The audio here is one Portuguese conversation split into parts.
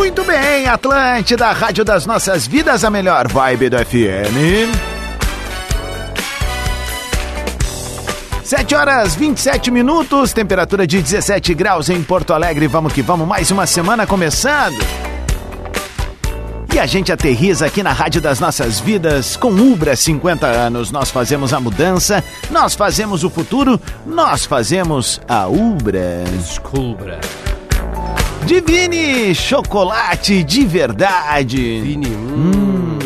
Muito bem, Atlântida, Rádio das Nossas Vidas, a melhor vibe do FM. 7 horas 27 minutos, temperatura de 17 graus em Porto Alegre. Vamos que vamos, mais uma semana começando. E a gente aterriza aqui na Rádio das Nossas Vidas com Ubra 50 anos. Nós fazemos a mudança, nós fazemos o futuro, nós fazemos a Ubra. Descubra. Divine chocolate de verdade. Vini. Hum.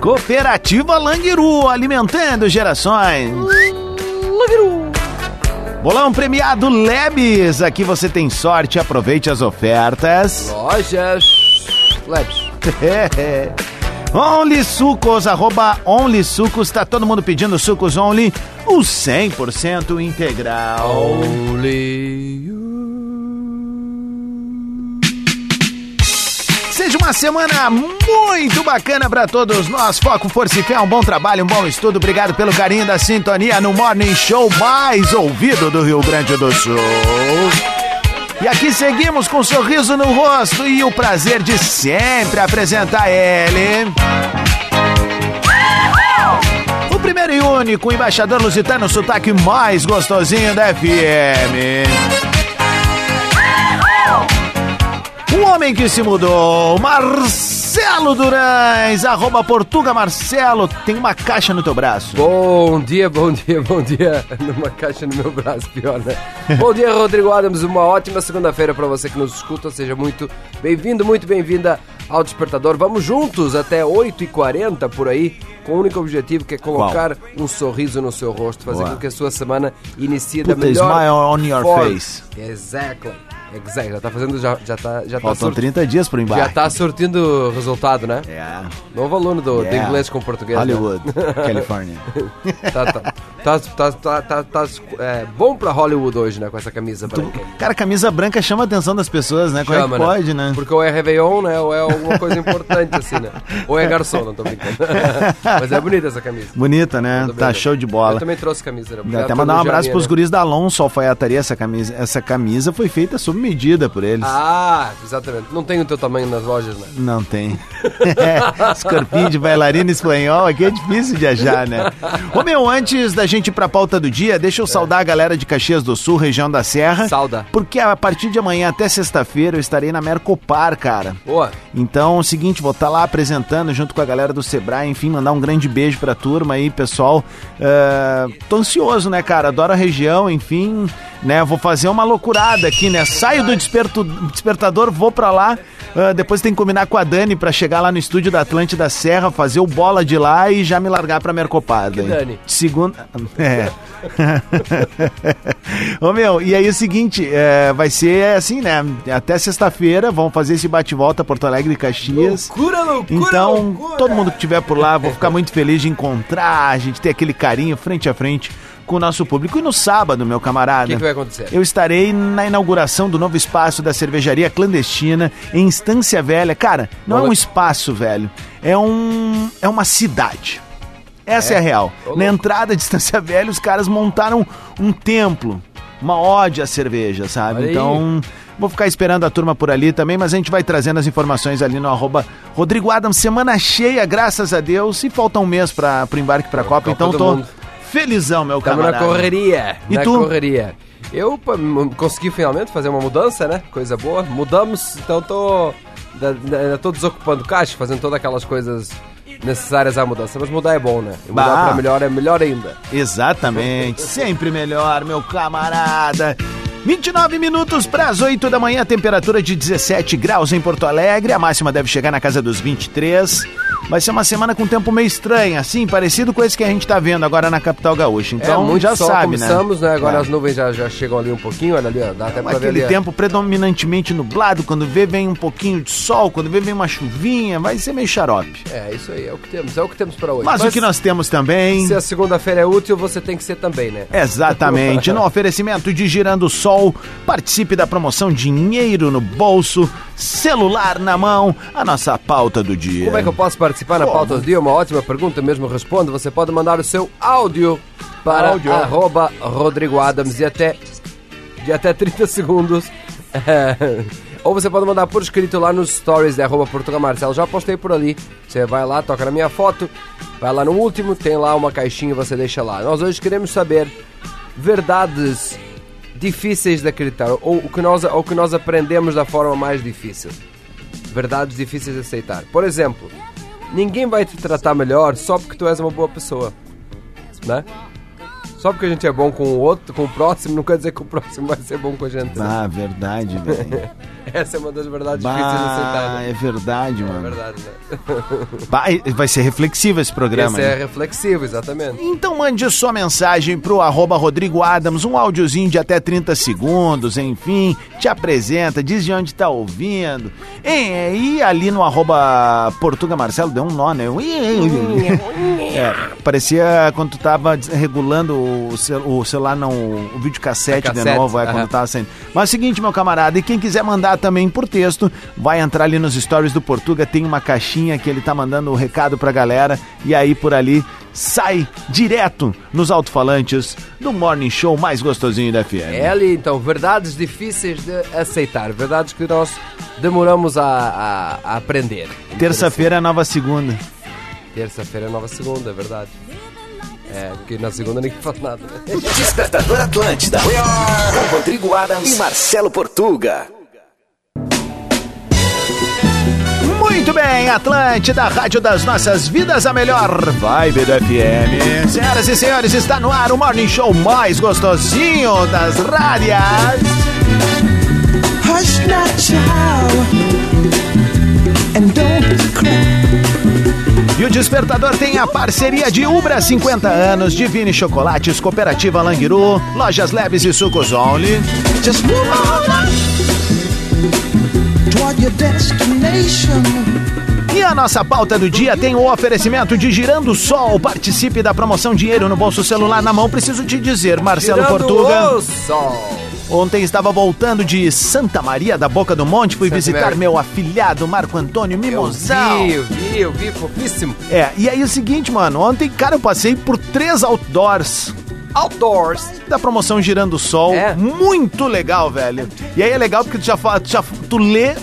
Cooperativa Languiru, alimentando gerações. Langiru. Bolão premiado Lebes. Aqui você tem sorte, aproveite as ofertas. Lojas. Labs. Only Sucos, arroba Only Sucos. Tá todo mundo pedindo sucos Only, o 100% integral. Only Seja uma semana muito bacana para todos nós. Foco, força e fé, um bom trabalho, um bom estudo. Obrigado pelo carinho da sintonia no Morning Show mais ouvido do Rio Grande do Sul. E aqui seguimos com um sorriso no rosto e o prazer de sempre apresentar ele. O primeiro e único embaixador lusitano, sotaque mais gostosinho da FM. Homem que se mudou, Marcelo Durães, arroba Portuga Marcelo, tem uma caixa no teu braço. Bom dia, bom dia, bom dia. Numa caixa no meu braço, pior, né? bom dia, Rodrigo Adams. Uma ótima segunda-feira para você que nos escuta. Seja muito bem-vindo, muito bem-vinda ao Despertador. Vamos juntos até 8h40 por aí, com o único objetivo que é colocar um sorriso no seu rosto, fazer Boa. com que a sua semana inicie Put da melhor smile on your forma. face. Exactly. Exactly. Já tá fazendo, já, já tá, já tá Faltam surtindo. 30 dias pro embarque. Já tá surtindo resultado, né? É. Novo aluno do, do Yeah. inglês com português. né? Hollywood, Califórnia. Tá, tá, tá, tá, tá, tá, tá, é, bom pra Hollywood hoje, né? Com essa camisa branca. aí. Cara, camisa branca chama a atenção das pessoas, né? Como é Chama, que pode, né? Porque ou é Réveillon, né? Ou é alguma coisa importante, assim, né? Ou é garçom, não tô brincando. Mas é bonita essa camisa. Bonita, né? Tá bem. show de Eu bola. também trouxe camisa, né? Até mandar um abraço pros guris da Alonso Alfaiataria. Essa camisa, essa camisa foi feita sob medida por eles. Ah, exatamente. Não tem o teu tamanho nas lojas, né? Não tem. Esse corpinho de bailarina espanhol aqui é difícil de achar, né? Ô meu, antes da gente ir pra pauta do dia, deixa eu saudar a galera de Caxias do Sul, região da Serra. Sauda. Porque a partir de amanhã até sexta-feira eu estarei na Mercopar, cara. Boa. Então é o seguinte, vou estar lá apresentando junto com a galera do Sebrae, enfim, mandar um grande beijo pra turma aí, pessoal. Ah, tô ansioso, né, cara? Adoro a região, enfim, né? Vou fazer uma loucurada aqui, né? Saio do desperto- despertador, vou pra lá. ah, depois tem que combinar com a Dani pra chegar lá no estúdio da Atlântida Serra, fazer o bola de lá e já me largar pra Mercopar. daí. Dani? Segunda. É. Ô meu, e aí é o seguinte, é, vai ser assim, né? Até sexta-feira, vamos fazer esse bate-volta Porto Alegre e Caxias. Loucura, loucura, Então, loucura. todo mundo que estiver por lá, vou ficar muito feliz de encontrar, a gente ter aquele carinho frente a frente com o nosso público. E no sábado, meu O camarada, que, que vai acontecer? eu estarei na inauguração do novo espaço da cervejaria clandestina em Estância Velha. Cara, não é um espaço, velho, é um é uma cidade. Essa é, É? a real. Na louco. entrada de Estância Velha, os caras montaram um templo, uma ode à cerveja, sabe? Olha aí. Então, vou ficar esperando a turma por ali também, mas a gente vai trazendo as informações ali no arroba Rodrigo Adams. Semana cheia, graças a Deus, e falta um mês para pro embarque pra Copa, Copa então tô Mundo. Felizão, meu na camarada. correria. E na tu? correria. Eu consegui finalmente fazer uma mudança, né? Coisa boa. Mudamos, então tô. Ainda tô desocupando caixa, fazendo todas aquelas coisas necessárias à mudança. Mas mudar é bom, né? E mudar Bah. pra melhor é melhor ainda. Exatamente, sempre melhor, meu camarada. 29 minutos para as 8 da manhã, temperatura de 17 graus em Porto Alegre. A máxima deve chegar na casa dos 23. Vai ser uma semana com tempo meio estranho, assim, parecido com esse que a gente tá vendo agora na capital gaúcha. Então, é, muito já sol, sabe, né? começamos, né? Agora É. as nuvens já, já chegam ali um pouquinho, olha ali, dá até pra ver Aquele ali. ó. tempo predominantemente nublado, quando vê vem um pouquinho de sol, quando vê vem uma chuvinha, vai ser meio xarope. É, isso aí, é o que temos, é o que temos pra hoje. Mas, o que nós temos também... Se a segunda-feira é útil, você tem que ser também, né? Exatamente, no oferecimento de Girando Sol, participe da promoção Dinheiro no Bolso, celular na mão, a nossa pauta do dia. Como é que eu posso participar na Como? pauta do dia? Uma ótima pergunta, mesmo respondo. Você pode mandar o seu áudio para Áudio. arroba Rodrigo Adams e até, de até 30 segundos. É, Ou você pode mandar por escrito lá nos stories de arroba Portugal Marcelo. Já postei por ali. Você vai lá, toca na minha foto, vai lá no último, tem lá uma caixinha você deixa lá. Nós hoje queremos saber verdades difíceis de acreditar, ou o que nós, ou que nós aprendemos da forma mais difícil. Verdades difíceis de aceitar. Por exemplo, ninguém vai te tratar melhor só porque tu és uma boa pessoa. Né? Só porque a gente é bom com o outro, com o próximo, não quer dizer que o próximo vai ser bom com a gente. né? Ah, verdade, velho. Essa é uma das verdades difíceis de aceitar. Bah, Né? é verdade, É mano. verdade, né? Bah, vai ser reflexivo esse programa. Esse é né? reflexivo, exatamente. Então mande sua mensagem pro arroba Rodrigo Adams, um áudiozinho de até 30 segundos, enfim, te apresenta, diz de onde tá ouvindo. E, e ali no arroba Portuga Marcelo deu um nó, né? É, parecia quando tu tava regulando o, o celular, não, o videocassete de cassete, novo, é quando tava saindo. Mas é o seguinte, meu camarada, e quem quiser mandar também por texto, vai entrar ali nos stories do Portuga, tem uma caixinha que ele tá mandando o recado pra galera, e aí por ali sai direto nos alto-falantes do Morning Show mais gostosinho da FM. É ali, então, verdades difíceis de aceitar. Verdades que nós demoramos a, a- a aprender. Terça-feira é nova segunda. Terça-feira é nova segunda, é verdade. É, porque na segunda ninguém faz nada, né? Despertador Atlântida. Com Rodrigo Adams e Marcelo Portuga. Muito bem, Atlântida, Rádio das Nossas Vidas, a melhor vibe do FM. Senhoras e senhores, está no ar o Morning Show mais gostosinho das rádias. Hush not, child, and don't cry. E o Despertador tem a parceria de Ubra 50 anos, Divine Chocolates, Cooperativa Languiru, Lojas Leves e Sucos Only. Just move on toward your destination. E a nossa pauta do dia tem o oferecimento de Girando Sol. Participe da promoção Dinheiro no Bolso Celular na Mão. Preciso te dizer, Marcelo Tirando Portuga. o sol. Ontem estava voltando de Santa Maria da Boca do Monte, fui Santa visitar Maria. meu afilhado Marco Antônio Eu Mimosão. vi, eu vi, eu vi, fofíssimo. É, e aí o seguinte, mano, ontem, cara, eu passei por três outdoors Outdoors. da promoção Girando Sol. É? Muito legal, velho. E aí é legal porque tu já tu, já, tu lê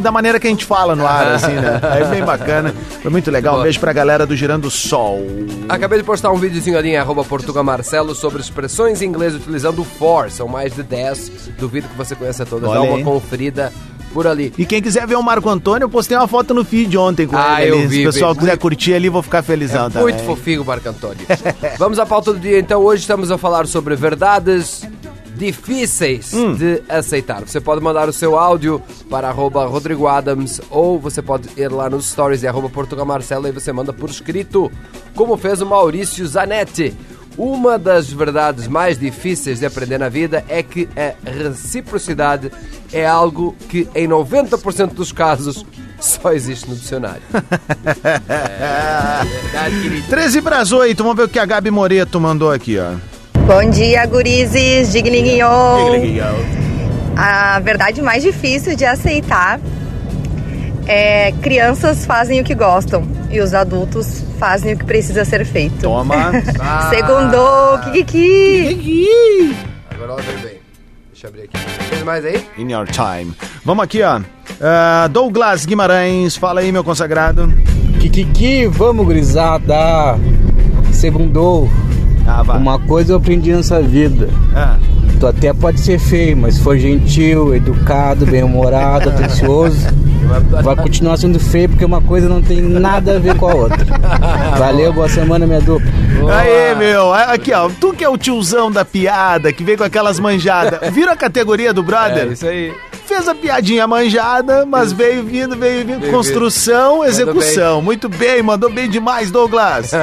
da maneira que a gente fala no ar, assim, né? É bem bacana. Foi muito legal. Um beijo pra galera do Girando Sol. Acabei de postar um videozinho ali em arroba Portuga Marcelo sobre expressões em inglês utilizando o for. São mais de 10. Duvido que você conheça todas. Olha Dá uma aí. conferida por ali. E quem quiser ver o Marco Antônio, eu postei uma foto no feed ontem com Ah, ele eu vi, Se o pessoal quiser curtir ali, vou ficar felizão também. Muito fofinho, Marco Antônio. Vamos à pauta do dia, então. Hoje estamos a falar sobre verdades difíceis Hum. de aceitar. Você pode mandar o seu áudio para arroba Rodrigo Adams ou você pode ir lá nos stories de arroba Portugal Marcelo e você manda por escrito, como fez o Maurício Zanetti. Uma das verdades mais difíceis de aprender na vida é que a reciprocidade é algo que em 90% dos casos só existe no dicionário. é verdade, querido. 13 para as 8, vamos ver o que a Gabi Moreto mandou aqui, ó. Bom dia, gurizes, digninho. A verdade mais difícil de aceitar é crianças fazem o que gostam e os adultos fazem o que precisa ser feito. Toma. Ah. Segundou, Kikiki. Agora ela veio bem. Deixa eu abrir aqui. Tem mais aí? In your time. Vamos aqui, ó. Ah, Douglas Guimarães, fala aí, meu consagrado. Kikiki, vamos grisada. Segundou. Ah. Uma coisa eu aprendi nessa vida. Ah, Tu até pode ser feio, mas se for gentil, educado, bem-humorado, atencioso, vai continuar sendo feio porque uma coisa não tem nada a ver com a outra. Valeu, boa semana, minha dupla. Aê, meu. Aqui, ó. Tu que é o tiozão da piada, que vem com aquelas manjadas. Vira a categoria do brother? É isso aí. Fez a piadinha manjada, mas veio vindo, veio vindo. Veio Construção, execução. Muito bem, mandou bem demais, Douglas.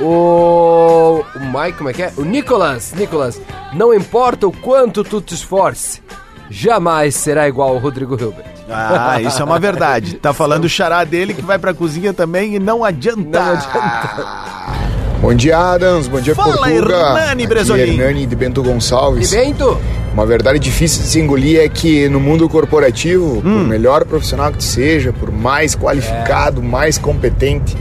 O, o Mike, como é que é? O Nicolas, Nicolas, não importa o quanto tu te esforce, jamais será igual ao Rodrigo Hilbert. ah, isso é uma verdade. Tá falando o xará dele que vai pra cozinha também e não adianta. Não adianta. Bom dia, Adams. Bom dia, Fala, Portuga. Hernani Aqui Bresolim. é Hernani de Bento E Gonçalves. Bento? Uma verdade difícil de se engolir é que no mundo corporativo, Hum. por melhor profissional que tu seja, por mais qualificado, mais competente,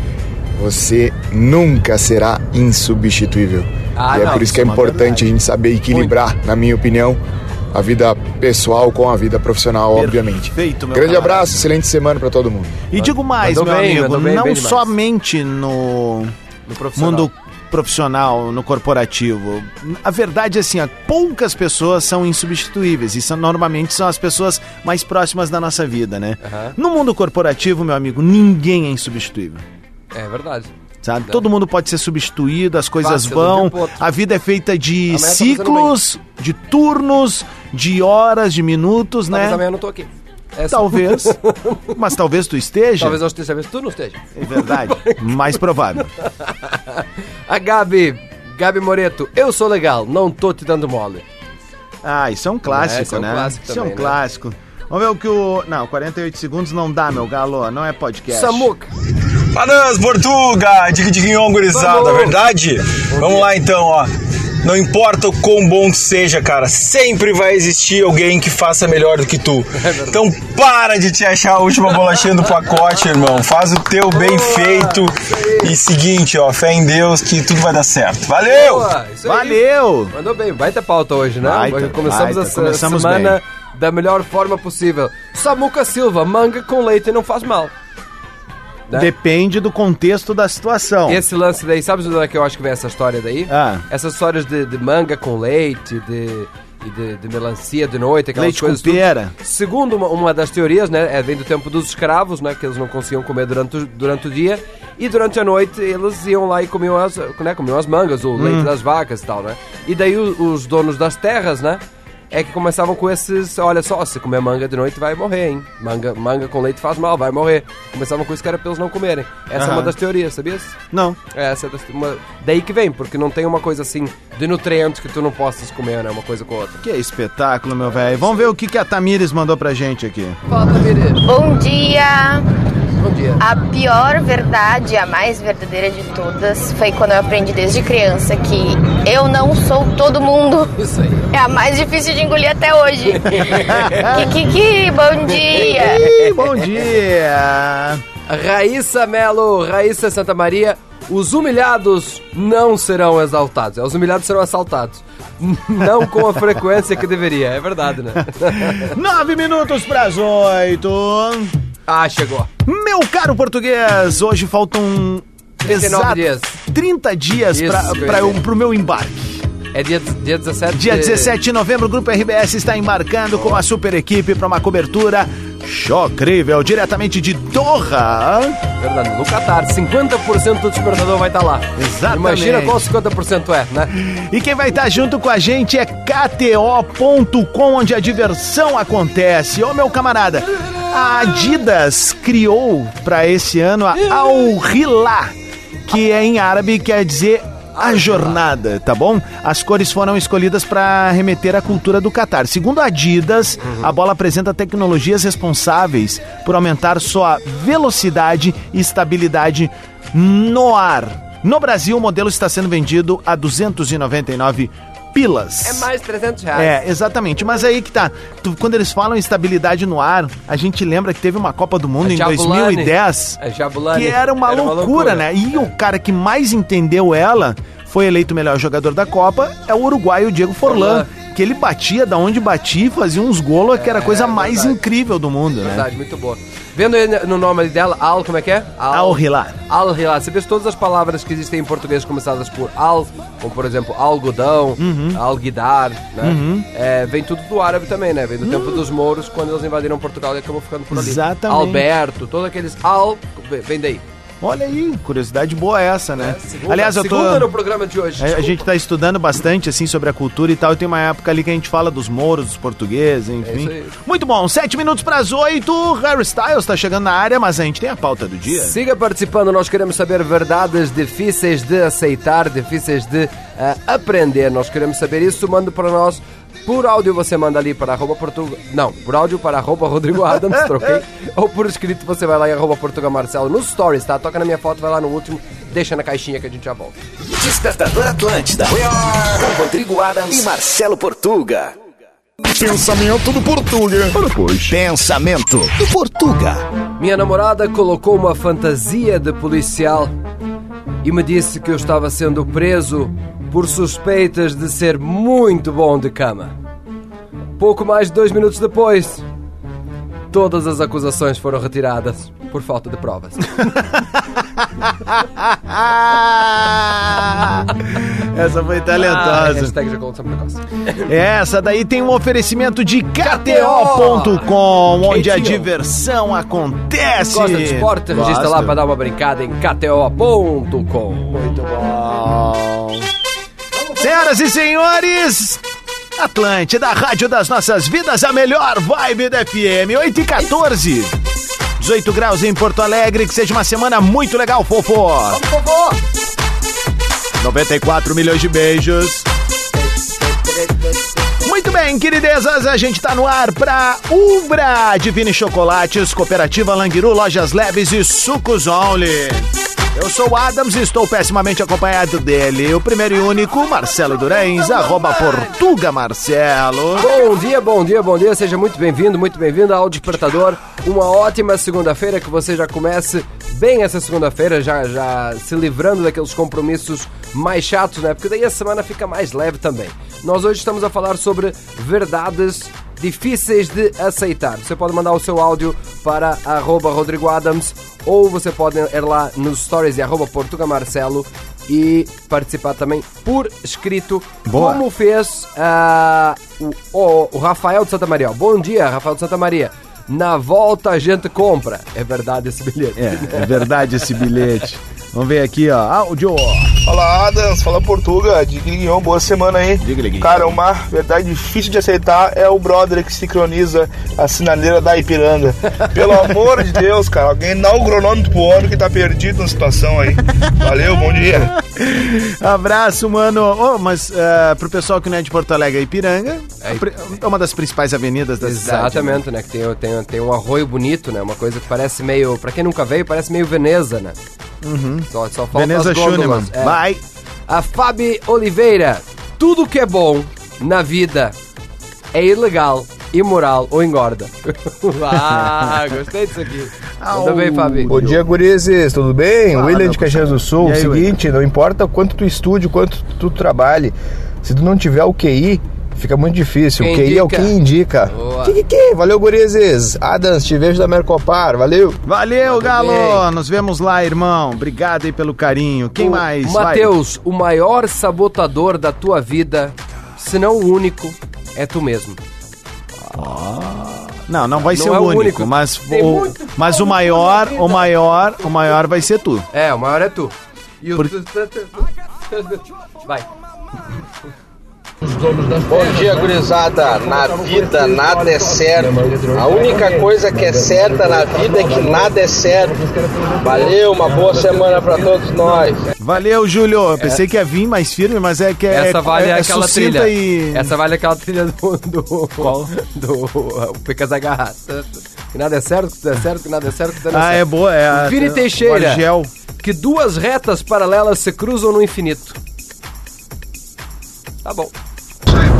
você nunca será insubstituível. Ah, e é não, por isso que é é importante verdade. a gente saber equilibrar, na minha opinião, a vida pessoal com a vida profissional, obviamente. Perfeito, meu Grande camarada. abraço, excelente semana para todo mundo. E digo mais, Mandou meu bem, amigo, bem, não bem somente No profissional. mundo profissional, no corporativo. A verdade é assim, ó, poucas pessoas são insubstituíveis e são, normalmente são as pessoas mais próximas da nossa vida, né? Aham. No mundo corporativo, meu amigo, ninguém é insubstituível. É verdade. Sabe? Todo mundo pode ser substituído, as coisas Fácil, vão. A vida é feita de tá ciclos, de turnos, de horas, de minutos, Talvez né? amanhã eu não tô aqui. É só- Talvez. Mas talvez tu esteja. Talvez eu esteja, talvez tu não esteja. É verdade. Mais provável. A Gabi, Gabi Moreto, eu sou legal, não tô te dando mole. Ah, isso é um clássico, É, isso é um né? clássico isso é também, um né? clássico. Vamos ver o que o. Não, 48 segundos não dá, meu galo. Não é podcast. Samuca, Panas, Portuga, Digue Diguinhão, gurizada, verdade? Vamos lá então, ó. Não importa o quão bom tu seja, cara, sempre vai existir alguém que faça melhor do que tu. Então para de te achar a última bolachinha do pacote, irmão. Faz o teu bem feito. E seguinte, ó, fé em Deus que tudo vai dar certo. Valeu! boa. Valeu! Mandou bem, baita pauta hoje, né? Baita, Começamos baita, essa começamos semana da melhor forma possível. Samuca Silva, manga com leite não faz mal. Né? Depende do contexto da situação. Esse lance daí, sabe de onde é que eu acho que vem essa história daí? Ah. Essas histórias de, de manga com leite, de, e de, de melancia de noite, aquelas Leite com coisas. tudo. pera. Segundo uma, uma das teorias, né, é, vem do tempo dos escravos, né, que eles não conseguiam comer durante, o- durante o dia, e durante a noite eles iam lá e comiam as, né, comiam as mangas, o Hum. leite das vacas e tal, né? E daí o- os donos das terras, né, é que começavam com esses, olha só, se comer manga de noite vai morrer, hein? Manga, manga com leite faz mal, vai morrer. Começavam com isso que era pra eles não comerem. Essa é uma das teorias, sabias? Não. É, essa é das- uma, daí que vem, porque não tem uma coisa assim de nutrientes que tu não possas comer, né? Uma coisa com a outra. Que espetáculo, meu velho. Vamos ver o que, que a Tamires mandou pra gente aqui. Fala, Tamires. Bom dia! Bom dia. A pior verdade, a mais verdadeira de todas, foi quando eu aprendi desde criança que eu não sou todo mundo. Isso aí. É a mais difícil de engolir até hoje. Kikiki, bom dia! Bom dia! Raíssa Melo, Raíssa Santa Maria. Os humilhados não serão exaltados. É, Os humilhados serão assaltados. Não com a frequência que deveria. É verdade, né? Nove minutos pras oito. Ah, chegou. Meu caro português, hoje faltam 39 exato dias. 30 dias Isso, pra, que eu pra eu, pro meu embarque. É dia, dia 17 Dia de- 17 de novembro, o Grupo RBS está embarcando com a super equipe para uma cobertura chocrível, diretamente de Doha. Verdade, no Qatar. 50% do despertador vai estar lá. Exatamente. Imagina qual 50% é, né? E quem vai estar junto com a gente é KTO.com, onde a diversão acontece. Ô meu camarada, a Adidas criou para esse ano a Al Hilal, que é em árabe quer dizer a jornada, tá bom? As cores foram escolhidas para remeter à cultura do Catar. Segundo a Adidas, a bola apresenta tecnologias responsáveis por aumentar sua velocidade e estabilidade no ar. No Brasil, o modelo está sendo vendido a 299 pilas. É mais 300 reais. É, exatamente. Mas aí que tá. Tu- quando eles falam em estabilidade no ar, a gente lembra que teve uma Copa do Mundo A em Jabulani. 2010 É Jabulani. que era uma, loucura, né? E o cara que mais entendeu ela foi eleito o melhor jogador da Copa, é o uruguaio Diego Forlan. Forlan. Que ele batia da onde batia e fazia uns golos que era a coisa mais verdade. incrível do mundo, né? Verdade, muito boa. Vendo no nome dela, Al, como é que é? Al Hilal. Al Hilal. Você vê todas as palavras que existem em português começadas por Al, como por exemplo algodão, Uhum. alguidar, né? É, vem tudo do árabe também, né? Vem do tempo dos mouros, quando eles invadiram Portugal e acabou ficando por ali. Exatamente. Alberto, todos aqueles Al, vem daí. Olha aí, curiosidade boa essa, né? Segunda, Aliás, eu tô. segunda no programa de hoje. A, a gente tá estudando bastante, assim, sobre a cultura e tal. E tem uma época ali que a gente fala dos mouros, dos portugueses, enfim. isso aí. Muito bom, sete minutos pras oito. Harry Styles tá chegando na área, mas a gente tem a pauta do dia. Siga participando, nós queremos saber verdades difíceis de aceitar, difíceis de eh, aprender. Nós queremos saber isso, manda para nós. Por áudio você manda ali para arroba Portugal. Não, por áudio para arroba Rodrigo Adams, troquei. Ou por escrito você vai lá em arroba Portugal Marcelo nos stories, tá? Toca na minha foto, vai lá no último, deixa na caixinha que a gente já volta. Despertador Atlântida. Com Rodrigo Adams e Marcelo Portuga. Pensamento do Portuga. Pensamento do Portuga. Minha namorada colocou uma fantasia de policial e me disse que eu estava sendo preso por suspeitas de ser muito bom de cama. Pouco mais de dois minutos depois, todas as acusações foram retiradas por falta de provas. Essa foi Ah, talentosa. hashtag ejaculação precoce. Essa daí tem um oferecimento de KTO.com, onde a KTO. diversão acontece. Gosta de esporte? Registra Gosto. lá para dar uma brincada em kto.com. Muito bom. Senhoras e senhores, Atlântida, a rádio das nossas vidas, a melhor vibe da FM, 8 e 14. 18 graus em Porto Alegre, que seja uma semana muito legal, fofo. 94 milhões de beijos. Muito bem, queridezas, a gente tá no ar pra Ubra, Divine Chocolates, Cooperativa Languiru, Lojas Leves e Sucos Only. Eu sou o Adams e estou pessimamente acompanhado dele, o primeiro e único, Marcelo Durães, arroba Portuga Marcelo. Bom dia, bom dia, bom dia. Seja muito bem-vindo, muito bem-vindo ao Despertador. Uma ótima segunda-feira, que você já comece bem essa segunda-feira, já, já se livrando daqueles compromissos mais chatos, né? Porque daí a semana fica mais leve também. Nós hoje estamos a falar sobre verdades difíceis de aceitar. Você pode mandar o seu áudio para arroba Rodrigo Adams ou você pode ir lá nos stories de arroba Portuga Marcelo e participar também por escrito, Boa. como fez ah, o, o- o Rafael de Santa Maria. Bom dia, Rafael de Santa Maria. Na volta a gente compra. É verdade esse bilhete. É, é verdade esse bilhete. Vamos ver aqui, ó. Áudio. Fala Adams, fala Portuga, de Guilhão, boa semana aí. Guilhão. Cara, uma verdade difícil de aceitar é o brother que sincroniza a sinaleira da Ipiranga. Pelo amor de Deus, cara, alguém dá o cronômetro pro homem que tá perdido na situação aí. Valeu, bom dia. Abraço, mano. Ô, mas eh, pro pessoal que não é de Porto Alegre, Ipiranga É, é é uma das principais avenidas da cidade. né? Exatamente, né? Que tem, tem, tem um arroio bonito, né? Uma coisa que parece meio. Pra quem nunca veio, parece meio Veneza, né? Só, só falta Veneza as. Schunemann. É. Vai. A Fabi Oliveira. Tudo que é bom na vida é ilegal, imoral ou engorda. ah, gostei disso aqui. Manda bem, Fabi. Bom dia, gurizes, tudo bem? Fala, William de Caxias do Sul. Aí, Seguinte, não importa o quanto tu estude, o quanto tu trabalhe, se tu não tiver o QI, fica muito difícil. Quem o QI é o indica? que indica. Boa. Que, que, que? Valeu, gurizes. Adams, te vejo da Mercopar, valeu. Valeu, Galo. bem. Nos vemos lá, irmão. Obrigado aí pelo carinho. Quem O mais? Matheus, o maior sabotador da tua vida, se não o único, é tu mesmo. Não, não vai Não ser é o único, único. mas o, mas o maior, o maior, o maior vai ser tu. É, o maior é tu. E o... Por- Vai. Bom dia, gurizada. Na vida nada é certo. A única coisa que é certa na vida é que nada é certo. Valeu, uma boa semana pra todos nós. Valeu, Júlio. Eu pensei que ia vir mais firme, mas é que é, Essa vale é, é aquela trilha. e... Essa vale aquela trilha do. do Qual? Do. O Pecas Agarra. Que nada é certo, que tudo é certo, que nada é certo, que tudo não Ah, é é certo. boa. É Vini o Teixeira. Argel. Que duas retas paralelas se cruzam no infinito. Tá bom.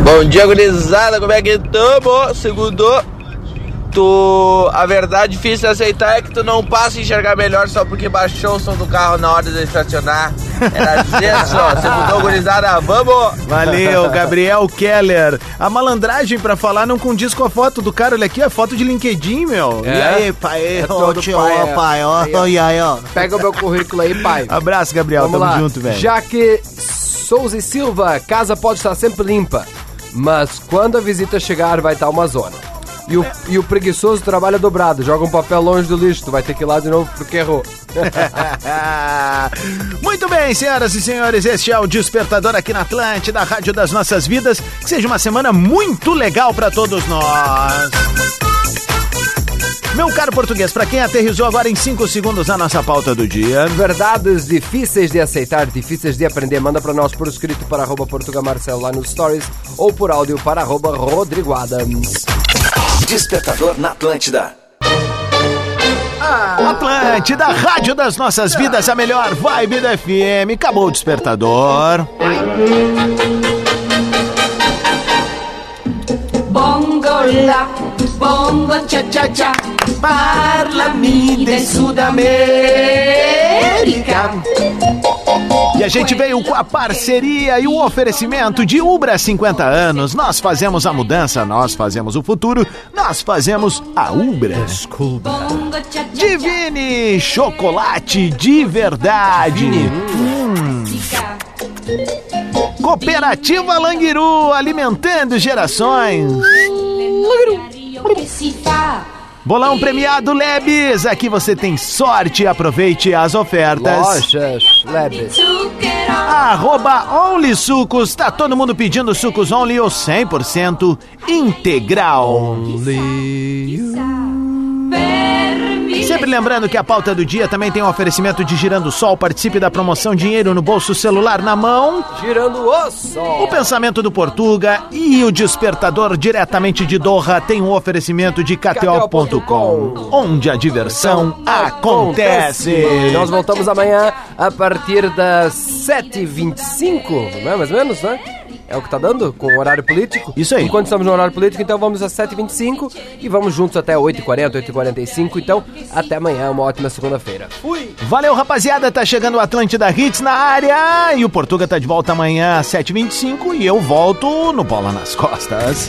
Bom dia, gurizada. Como é que tamo? Segundo. Tu. A verdade difícil de aceitar é que tu não passa a enxergar melhor só porque baixou o som do carro na hora de estacionar. Era só. Você mudou, gurizada? Vamos! Valeu, Gabriel Keller. A malandragem pra falar não condiz com a foto do cara. Olha aqui, a foto de LinkedIn, meu. É? E aí, pai? É Ô, todo tio, pai, ó, é. pai, ó, Aí, ó. e aí, ó. Pega o meu currículo aí, pai. Abraço, Gabriel. Vamos Tamo lá. junto, velho. Jaque Souza e Silva, casa pode estar sempre limpa, mas quando a visita chegar vai estar uma zona. E o, e o preguiçoso trabalha dobrado, joga um papel longe do lixo, tu vai ter que ir lá de novo porque errou. Muito bem, senhoras e senhores, este é o Despertador aqui na Atlântida, a Rádio das Nossas Vidas. Que seja uma semana muito legal pra todos nós. Meu caro português, pra quem aterrizou agora em 5 segundos na nossa pauta do dia. Verdades difíceis de aceitar, difíceis de aprender. Manda pra nós por escrito para arroba Portuga Marcelo lá nos stories ou por áudio para arroba Rodrigo Adams. Despertador na Atlântida. Atlântida, Rádio das Nossas Vidas, a melhor vibe da FM. Acabou o despertador. Bongo la, bongo cha cha cha, parlami de Sudamérica. E a gente veio com a parceria e o oferecimento de Ubra 50 anos. Nós fazemos a mudança, nós fazemos o futuro, nós fazemos a Ubra. Cha Divine chocolate de verdade. Hum. Cooperativa Languiru, alimentando gerações. Fa. Bolão premiado Lebes, aqui você tem sorte, aproveite as ofertas. Lojas Lebes. Arroba Only Sucos, tá todo mundo pedindo sucos Only ou 100% integral. Per Sempre lembrando que a pauta do dia também tem um oferecimento de Girando Sol. Participe da promoção Dinheiro no Bolso Celular na Mão. Girando o sol. O pensamento do Portuga e o despertador diretamente de Doha tem um oferecimento de KTO.com, onde a diversão acontece. Nós voltamos amanhã a partir das 7h25, não é? Mais ou menos, né? É o que tá dando com o horário político? Isso aí. Enquanto estamos no horário político, então vamos às 7h25 e vamos juntos até 8h40, 8h45. Então, até amanhã, uma ótima segunda-feira. Fui! Valeu, rapaziada. Tá chegando o Atlântida Hits na área. E o Portuga tá de volta amanhã às 7h25 e eu volto no Bola nas Costas.